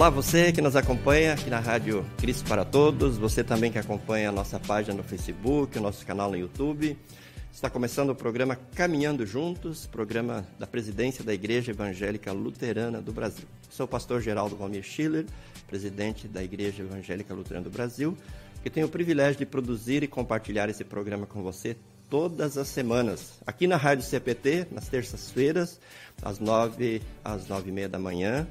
Olá, você que nos acompanha aqui na Rádio Cristo para Todos, você também que acompanha a nossa página no Facebook, o nosso canal no YouTube. Está começando o programa Caminhando Juntos, programa da presidência da Igreja Evangélica Luterana do Brasil. Sou o pastor Geraldo Valmir Schiller, presidente da Igreja Evangélica Luterana do Brasil, que tenho o privilégio de produzir e compartilhar esse programa com você todas as semanas, aqui na Rádio CPT, nas terças-feiras, às nove às nove e meia da manhã,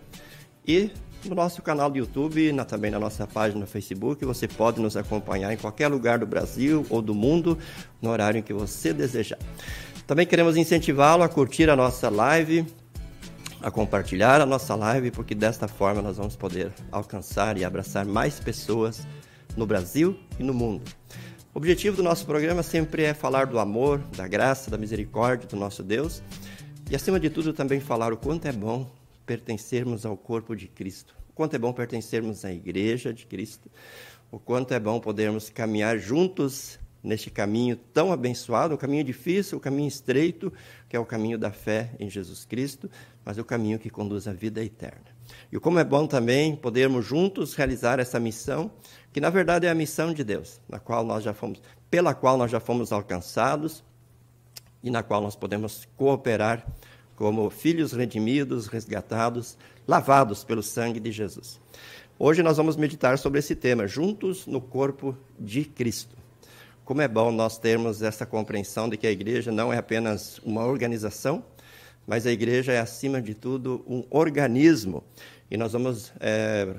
e no nosso canal do YouTube, na, também na nossa página no Facebook. Você pode nos acompanhar em qualquer lugar do Brasil ou do mundo, no horário em que você desejar. Também queremos incentivá-lo a curtir a nossa live, a compartilhar a nossa live, porque desta forma nós vamos poder alcançar e abraçar mais pessoas no Brasil e no mundo. O objetivo do nosso programa sempre é falar do amor, da graça, da misericórdia do nosso Deus e, acima de tudo, também falar o quanto é bom pertencermos ao corpo de Cristo, o quanto é bom pertencermos à igreja de Cristo, o quanto é bom podermos caminhar juntos neste caminho tão abençoado, o caminho difícil, o caminho estreito, que é o caminho da fé em Jesus Cristo, mas o caminho que conduz à vida eterna. E como é bom também podermos juntos realizar essa missão, que na verdade é a missão de Deus, na qual nós já fomos, pela qual nós já fomos alcançados e na qual nós podemos cooperar como filhos redimidos, resgatados, lavados pelo sangue de Jesus. Hoje nós vamos meditar sobre esse tema, juntos no corpo de Cristo. Como é bom nós termos essa compreensão de que a igreja não é apenas uma organização, mas a igreja é, acima de tudo, um organismo. E nós vamos é,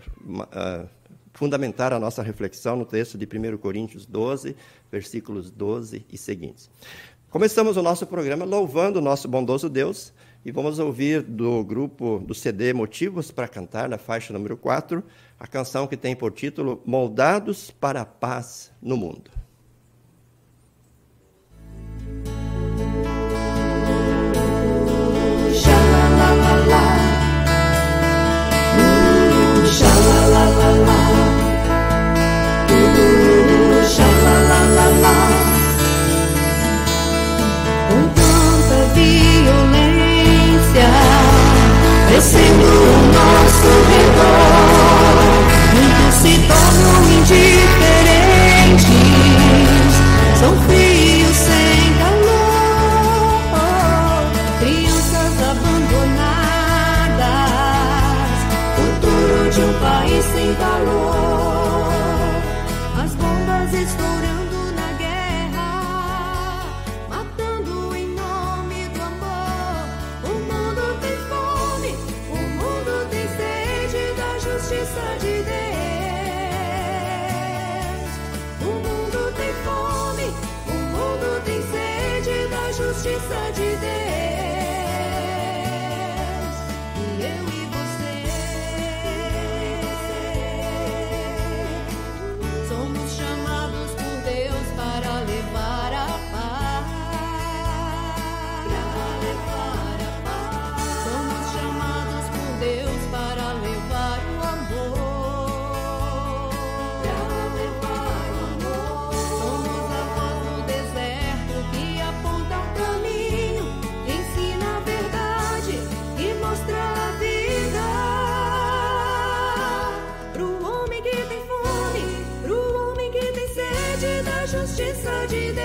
fundamentar a nossa reflexão no texto de 1 Coríntios 12, versículos 12 e seguintes. Começamos o nosso programa louvando o nosso bondoso Deus e vamos ouvir do grupo do CD Motivos para Cantar, na faixa número 4, a canção que tem por título Moldados para a Paz no Mundo. Justiça de Deus. O mundo tem fome, o mundo tem sede da justiça de Deus. justiça de Deus.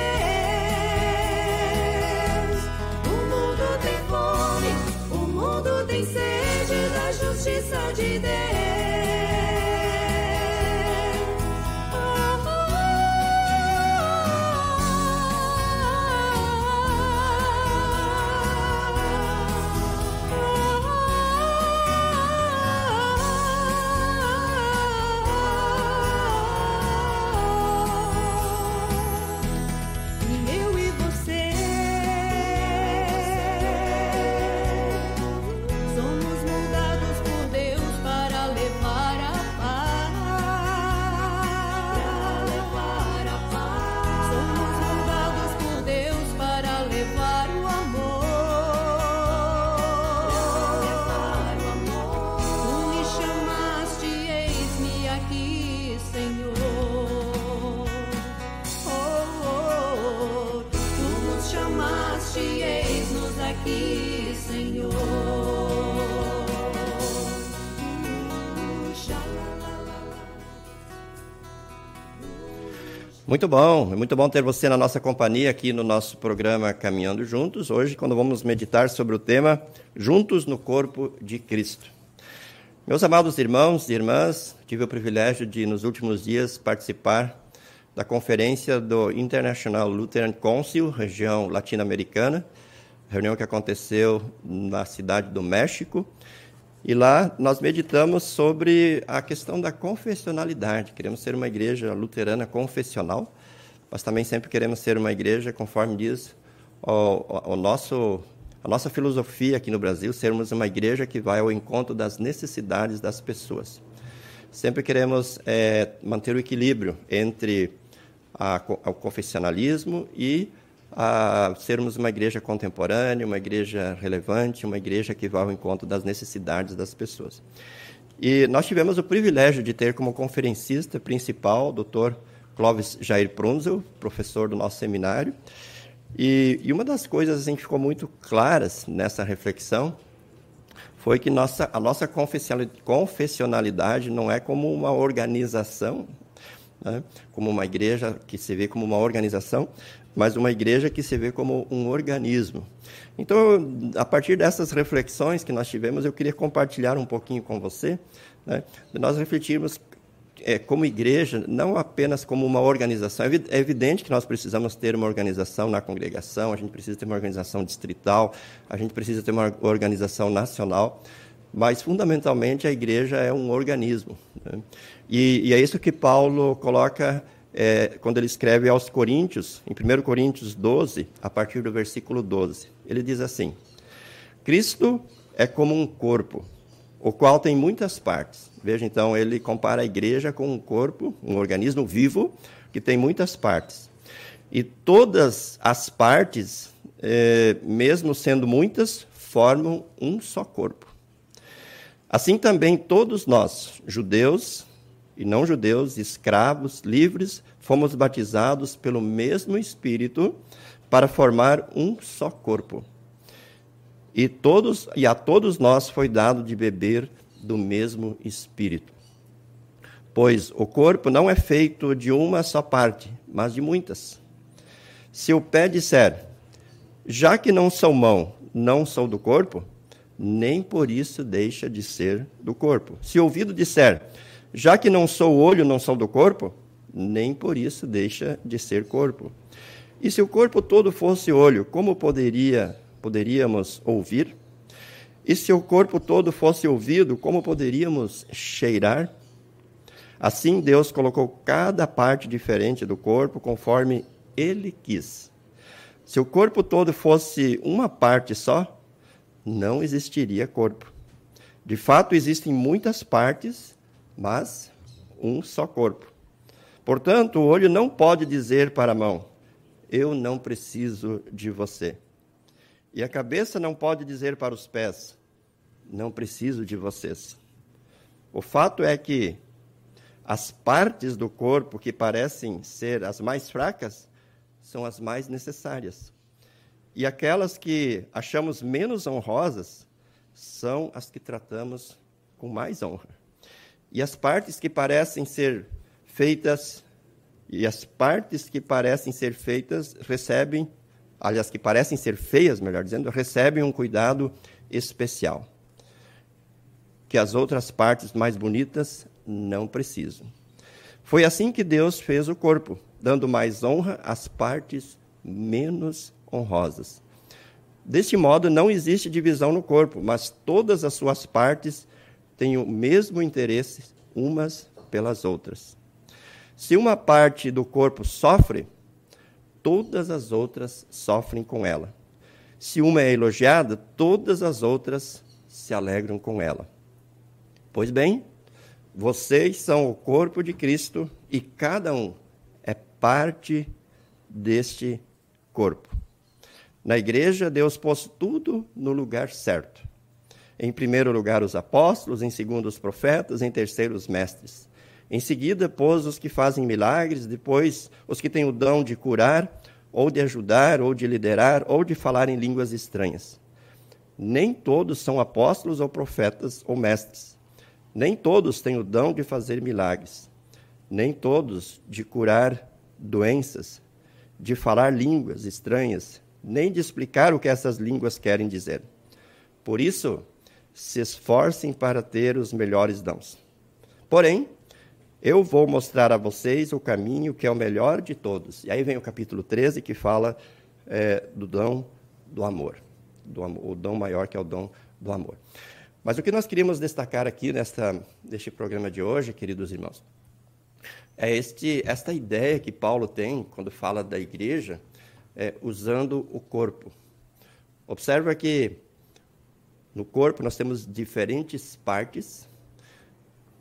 O mundo tem fome, o mundo tem sede da justiça de Deus. Muito bom, é muito bom ter você na nossa companhia aqui no nosso programa Caminhando Juntos. Hoje, quando vamos meditar sobre o tema Juntos no Corpo de Cristo. Meus amados irmãos e irmãs, tive o privilégio de, nos últimos dias, participar da conferência do International Lutheran Council, região latino-americana, reunião que aconteceu na cidade do México. E lá nós meditamos sobre a questão da confessionalidade. Queremos ser uma igreja luterana confessional, mas também sempre queremos ser uma igreja, conforme diz o, o nosso, a nossa filosofia aqui no Brasil, sermos uma igreja que vai ao encontro das necessidades das pessoas. Sempre queremos é, manter o equilíbrio entre a, o confessionalismo e sermos uma igreja contemporânea, uma igreja relevante, uma igreja que vá ao encontro das necessidades das pessoas. E nós tivemos o privilégio de ter como conferencista principal o Dr. Clóvis Jair Prunzel, professor do nosso seminário. E, e, uma das coisas assim, que ficou muito claras nessa reflexão foi que nossa, a nossa confessionalidade não é como uma organização, né, como uma igreja que se vê como uma organização, mas uma igreja que se vê como um organismo. Então, a partir dessas reflexões que nós tivemos, eu queria compartilhar um pouquinho com você, né, nós refletirmos é, como igreja, não apenas como uma organização. É evidente que nós precisamos ter uma organização na congregação, a gente precisa ter uma organização distrital, a gente precisa ter uma organização nacional, mas fundamentalmente a igreja é um organismo. Né? E, e, é isso que Paulo coloca é, quando ele escreve aos Coríntios, em 1 Coríntios 12, a partir do versículo 12. Ele diz assim: Cristo é como um corpo, o qual tem muitas partes. Veja então, ele compara a igreja com um corpo, um organismo vivo, que tem muitas partes. E todas as partes, é, mesmo sendo muitas, formam um só corpo. Assim também todos nós, judeus e não judeus, escravos, livres, fomos batizados pelo mesmo Espírito para formar um só corpo. E todos e a todos nós foi dado de beber do mesmo Espírito. Pois o corpo não é feito de uma só parte, mas de muitas. Se o pé disser: Já que não sou mão, não sou do corpo, nem por isso deixa de ser do corpo. Se o ouvido disser: já que não sou olho, não sou do corpo, nem por isso deixa de ser corpo. E se o corpo todo fosse olho, como poderia poderíamos ouvir? E se o corpo todo fosse ouvido, como poderíamos cheirar? Assim Deus colocou cada parte diferente do corpo conforme ele quis. Se o corpo todo fosse uma parte só, não existiria corpo. De fato, existem muitas partes mas um só corpo. Portanto, o olho não pode dizer para a mão: Eu não preciso de você. E a cabeça não pode dizer para os pés: Não preciso de vocês. O fato é que as partes do corpo que parecem ser as mais fracas são as mais necessárias. E aquelas que achamos menos honrosas são as que tratamos com mais honra. E as partes que parecem ser feitas e as partes que parecem ser feitas recebem, aliás, que parecem ser feias, melhor dizendo, recebem um cuidado especial que as outras partes mais bonitas não precisam. Foi assim que Deus fez o corpo, dando mais honra às partes menos honrosas. Deste modo, não existe divisão no corpo, mas todas as suas partes têm o mesmo interesse umas pelas outras. Se uma parte do corpo sofre, todas as outras sofrem com ela. Se uma é elogiada, todas as outras se alegram com ela. Pois bem, vocês são o corpo de Cristo e cada um é parte deste corpo. Na igreja, Deus pôs tudo no lugar certo. Em primeiro lugar, os apóstolos, em segundo, os profetas, em terceiro, os mestres. Em seguida, pôs os que fazem milagres, depois, os que têm o dom de curar, ou de ajudar, ou de liderar, ou de falar em línguas estranhas. Nem todos são apóstolos, ou profetas, ou mestres. Nem todos têm o dom de fazer milagres. Nem todos de curar doenças, de falar línguas estranhas, nem de explicar o que essas línguas querem dizer. Por isso, se esforcem para ter os melhores dons. Porém, eu vou mostrar a vocês o caminho que é o melhor de todos. E aí vem o capítulo 13 que fala é, do dom do amor, do o dom maior que é o dom do amor. Mas o que nós queríamos destacar aqui nesta, neste programa de hoje, queridos irmãos, é este, esta ideia que Paulo tem quando fala da igreja, é, usando o corpo. Observa que no corpo nós temos diferentes partes,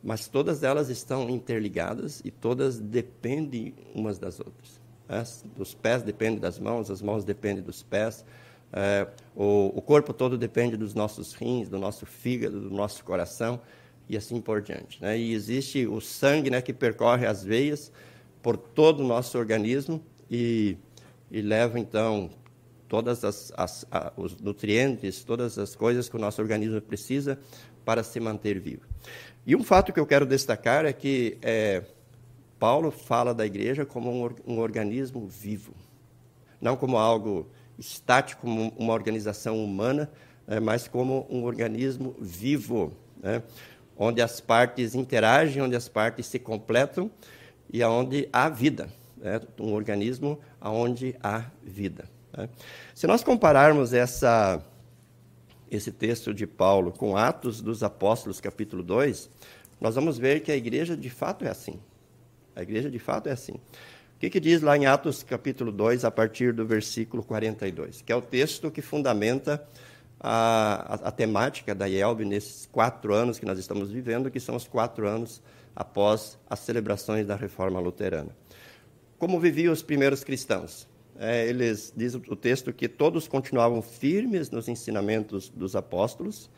mas todas elas estão interligadas e todas dependem umas das outras. Né? Os pés dependem das mãos, as mãos dependem dos pés, é, o, o corpo todo depende dos nossos rins, do nosso fígado, do nosso coração e assim por diante. Né? E existe o sangue né, que percorre as veias por todo o nosso organismo e, e leva, então, todas as, as os nutrientes, todas as coisas que o nosso organismo precisa para se manter vivo. E um fato que eu quero destacar é que é, Paulo fala da igreja como um, um organismo vivo, não como algo estático, como uma organização humana, é, mas como um organismo vivo. Né? onde as partes interagem, onde as partes se completam e onde há vida, né? um organismo onde há vida. Né? Se nós compararmos essa, esse texto de Paulo com Atos dos Apóstolos, capítulo 2, nós vamos ver que a igreja de fato é assim. A igreja de fato é assim. O que, que diz lá em Atos, capítulo 2, a partir do versículo 42? Que é o texto que fundamenta a, a, a temática da IELB nesses quatro anos que nós estamos vivendo, que são os quatro anos após as celebrações da Reforma Luterana. Como viviam os primeiros cristãos? É, eles diz o texto que todos continuavam firmes nos ensinamentos dos apóstolos,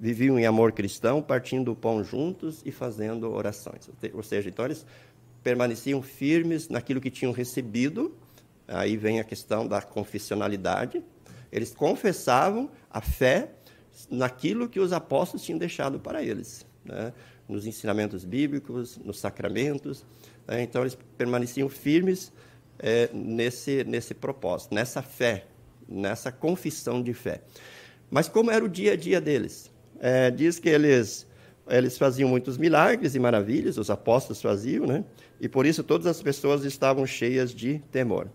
viviam em amor cristão, partindo o pão juntos e fazendo orações. Ou seja, então eles permaneciam firmes naquilo que tinham recebido. Aí vem a questão da confessionalidade, eles confessavam a fé naquilo que os apóstolos tinham deixado para eles, né? nos ensinamentos bíblicos, nos sacramentos. Né? Então, eles permaneciam firmes é, nesse, nesse propósito, nessa fé, nessa confissão de fé. Mas como era o dia a dia deles? É, diz que eles, eles faziam muitos milagres e maravilhas, os apóstolos faziam, né? e por isso todas as pessoas estavam cheias de temor.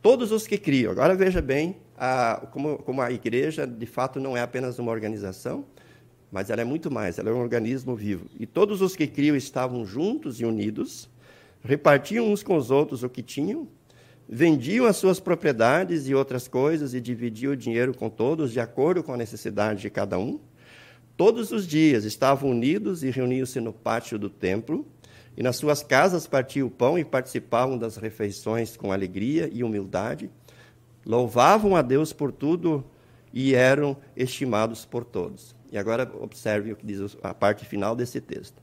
Todos os que criam, agora veja bem a, como, como a igreja, de fato, não é apenas uma organização, mas ela é muito mais, ela é um organismo vivo. E todos os que criam estavam juntos e unidos, repartiam uns com os outros o que tinham, vendiam as suas propriedades e outras coisas e dividiam o dinheiro com todos, de acordo com a necessidade de cada um. Todos os dias estavam unidos e reuniam-se no pátio do templo, e nas suas casas partiam o pão e participavam das refeições com alegria e humildade louvavam a Deus por tudo e eram estimados por todos. E agora observe o que diz a parte final desse texto.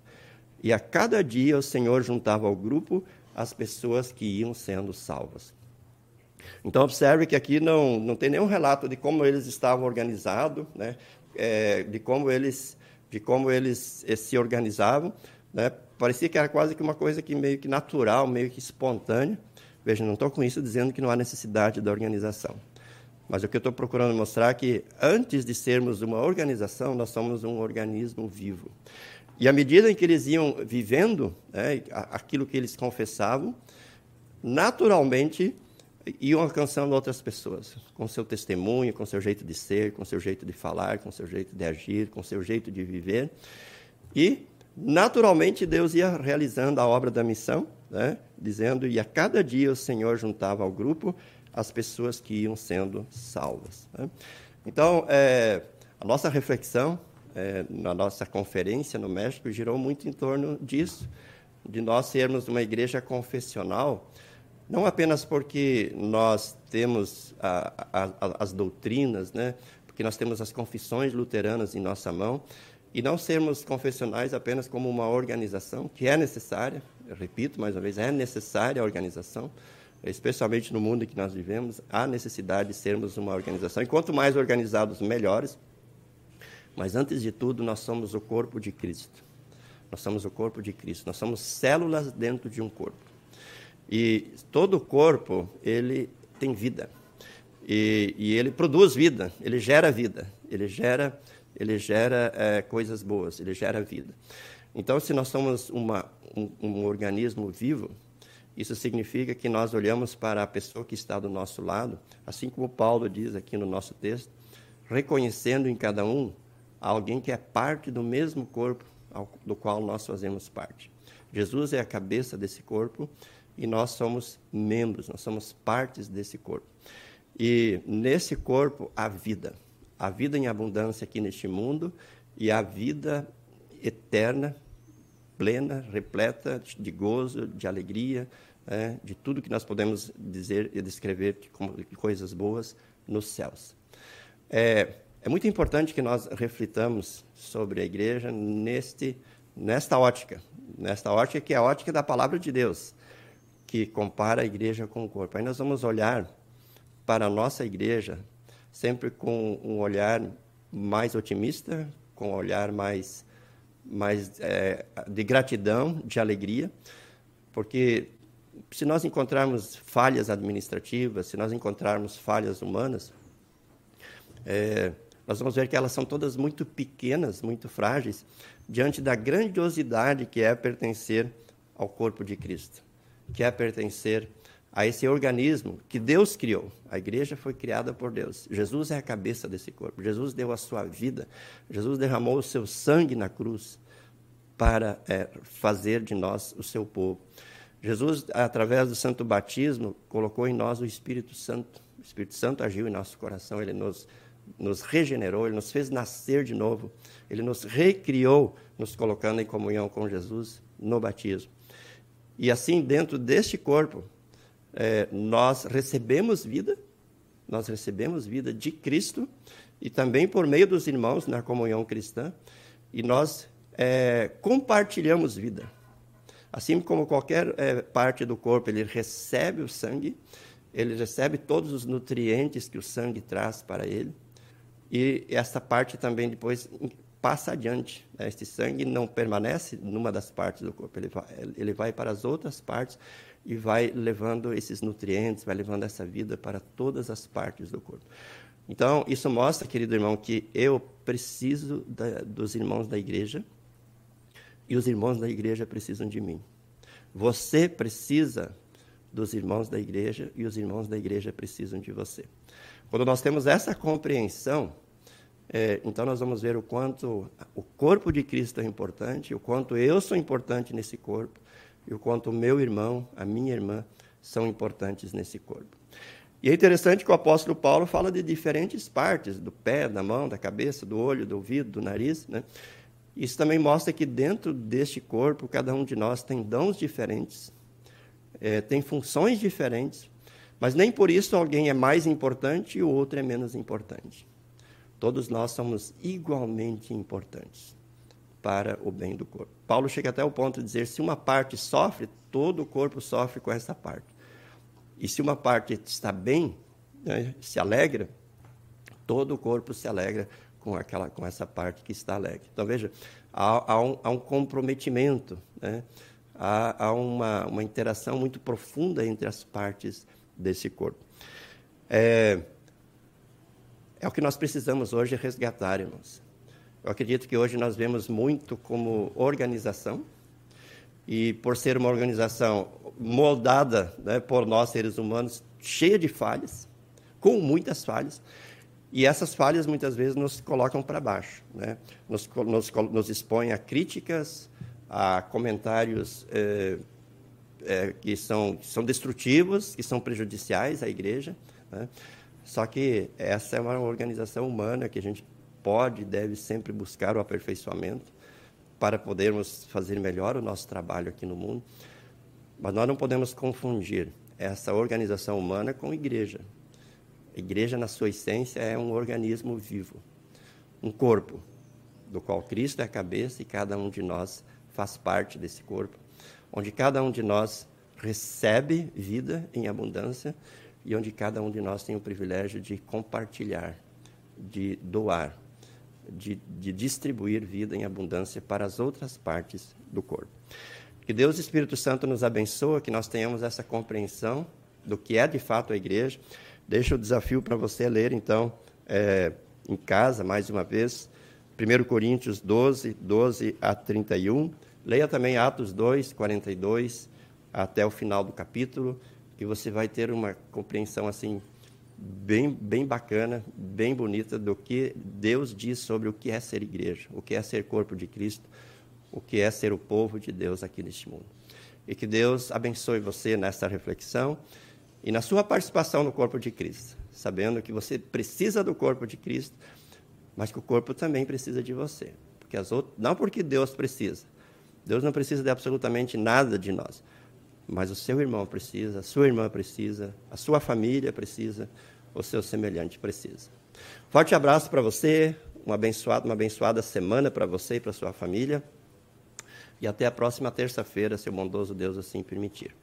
E a cada dia o Senhor juntava ao grupo as pessoas que iam sendo salvas. Então observe que aqui não, não tem nenhum relato de como eles estavam organizados, né? É, de como eles de como eles eh, se organizavam, né? Parecia que era quase que uma coisa que meio que natural, meio que espontânea. Veja, não estou com isso dizendo que não há necessidade da organização. Mas o que eu estou procurando mostrar é que, antes de sermos uma organização, nós somos um organismo vivo. E à medida em que eles iam vivendo né, aquilo que eles confessavam, naturalmente iam alcançando outras pessoas, com seu testemunho, com seu jeito de ser, com seu jeito de falar, com seu jeito de agir, com seu jeito de viver. E, naturalmente, Deus ia realizando a obra da missão né? dizendo: E a cada dia o Senhor juntava ao grupo as pessoas que iam sendo salvas. Né? Então, é, a nossa reflexão é, na nossa conferência no México girou muito em torno disso, de nós sermos uma igreja confessional, não apenas porque nós temos a, a, as doutrinas, né? porque nós temos as confissões luteranas em nossa mão, e não sermos confessionais apenas como uma organização, que é necessária, eu repito mais uma vez, é necessária a organização, especialmente no mundo em que nós vivemos, há necessidade de sermos uma organização. E quanto mais organizados, melhores. Mas antes de tudo, nós somos o corpo de Cristo. Nós somos o corpo de Cristo. Nós somos células dentro de um corpo. E todo corpo, ele tem vida. E, e ele produz vida, ele gera vida, ele gera, ele gera é, coisas boas, ele gera vida. Então, se nós somos uma, um, um organismo vivo, isso significa que nós olhamos para a pessoa que está do nosso lado, assim como Paulo diz aqui no nosso texto, reconhecendo em cada um alguém que é parte do mesmo corpo do qual nós fazemos parte. Jesus é a cabeça desse corpo e nós somos membros, nós somos partes desse corpo. E nesse corpo há vida, a vida em abundância aqui neste mundo e a vida eterna, plena, repleta de gozo, de alegria, é, de tudo que nós podemos dizer e descrever como coisas boas nos céus. É, é muito importante que nós reflitamos sobre a igreja neste, nesta ótica, nesta ótica que é a ótica da palavra de Deus, que compara a igreja com o corpo. Aí nós vamos olhar para a nossa igreja sempre com um olhar mais otimista, com um olhar mais, mais é, de gratidão, de alegria, porque se nós encontrarmos falhas administrativas, se nós encontrarmos falhas humanas, é, nós vamos ver que elas são todas muito pequenas, muito frágeis, diante da grandiosidade que é pertencer ao corpo de Cristo, que é pertencer a esse organismo que Deus criou. A igreja foi criada por Deus. Jesus é a cabeça desse corpo. Jesus deu a sua vida. Jesus derramou o seu sangue na cruz para é, fazer de nós o seu povo. Jesus, através do santo batismo, colocou em nós o Espírito Santo. O Espírito Santo agiu em nosso coração, ele nos, nos regenerou, ele nos fez nascer de novo, ele nos recriou, nos colocando em comunhão com Jesus no batismo. E assim, dentro deste corpo, é, nós recebemos vida, nós recebemos vida de Cristo e também por meio dos irmãos na comunhão cristã, e nós é, compartilhamos vida. Assim como qualquer é, parte do corpo, ele recebe o sangue, ele recebe todos os nutrientes que o sangue traz para ele, e essa parte também depois passa adiante. Né? Este sangue não permanece numa das partes do corpo, ele vai, ele vai para as outras partes e vai levando esses nutrientes, vai levando essa vida para todas as partes do corpo. Então, isso mostra, querido irmão, que eu preciso da, dos irmãos da igreja e os irmãos da igreja precisam de mim. Você precisa dos irmãos da igreja e os irmãos da igreja precisam de você. Quando nós temos essa compreensão, é, então nós vamos ver o quanto o corpo de Cristo é importante, o quanto eu sou importante nesse corpo, e o quanto o meu irmão, a minha irmã, são importantes nesse corpo. E é interessante que o apóstolo Paulo fala de diferentes partes, do pé, da mão, da cabeça, do olho, do ouvido, do nariz. Né? Isso também mostra que dentro deste corpo, cada um de nós tem dons diferentes, é, tem funções diferentes, mas nem por isso alguém é mais importante e o outro é menos importante. Todos nós somos igualmente importantes para o bem do corpo. Paulo chega até o ponto de dizer: se uma parte sofre, todo o corpo sofre com essa parte. E se uma parte está bem, né, se alegra, todo o corpo se alegra com, aquela, com essa parte que está alegre. Então, veja, há, há, um, há um, comprometimento, né? há, há uma, uma, interação muito profunda entre as partes desse corpo. É, é o que nós precisamos hoje resgatar, irmãos. Eu acredito que hoje nós vemos muito como organização, e por ser uma organização moldada né, por nós seres humanos, cheia de falhas, com muitas falhas, e essas falhas muitas vezes nos colocam para baixo, né? nos, nos, nos expõem a críticas, a comentários é, é, que, são, que são destrutivos, que são prejudiciais à igreja. Né? Só que essa é uma organização humana que a gente pode e deve sempre buscar o aperfeiçoamento para podermos fazer melhor o nosso trabalho aqui no mundo. Mas nós não podemos confundir essa organização humana com igreja. A igreja, na sua essência, é um organismo vivo, um corpo, do qual Cristo é a cabeça e cada um de nós faz parte desse corpo, onde cada um de nós recebe vida em abundância e onde cada um de nós tem o privilégio de compartilhar, de doar de, de distribuir vida em abundância para as outras partes do corpo. Que Deus Espírito Santo nos abençoe, que nós tenhamos essa compreensão do que é de fato a igreja. Deixa o desafio para você ler, então, é, em casa, mais uma vez, 1 Coríntios 12, 12 a 31. Leia também Atos 2, 42 até o final do capítulo, que você vai ter uma compreensão assim bem, bem bacana, bem bonita do que Deus diz sobre o que é ser igreja, o que é ser corpo de Cristo, o que é ser o povo de Deus aqui neste mundo. E que Deus abençoe você nessa reflexão e na sua participação no corpo de Cristo, sabendo que você precisa do corpo de Cristo, mas que o corpo também precisa de você. Porque as outras, não porque Deus precisa. Deus não precisa de absolutamente nada de nós. Mas o seu irmão precisa, a sua irmã precisa, a sua família precisa, o seu semelhante precisa. Forte abraço para você, um abençoado, uma abençoada semana para você e para sua família. E até a próxima terça-feira, se o bondoso Deus assim permitir.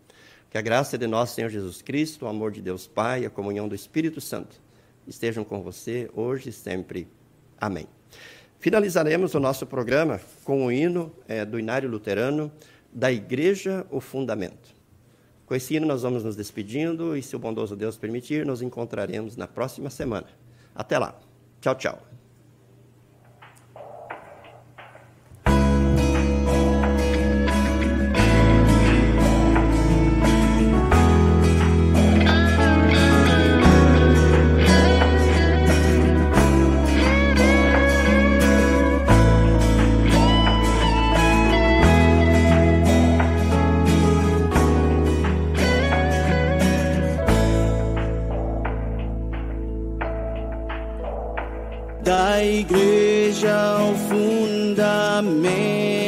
Que a graça de nosso Senhor Jesus Cristo, o amor de Deus Pai e a comunhão do Espírito Santo estejam com você hoje e sempre. Amém. Finalizaremos o nosso programa com o hino é, do Inário Luterano da Igreja o Fundamento. Com esse hino, nós vamos nos despedindo e, se o bondoso Deus permitir, nos encontraremos na próxima semana. Até lá. Tchau, tchau. Da igreja o fundamento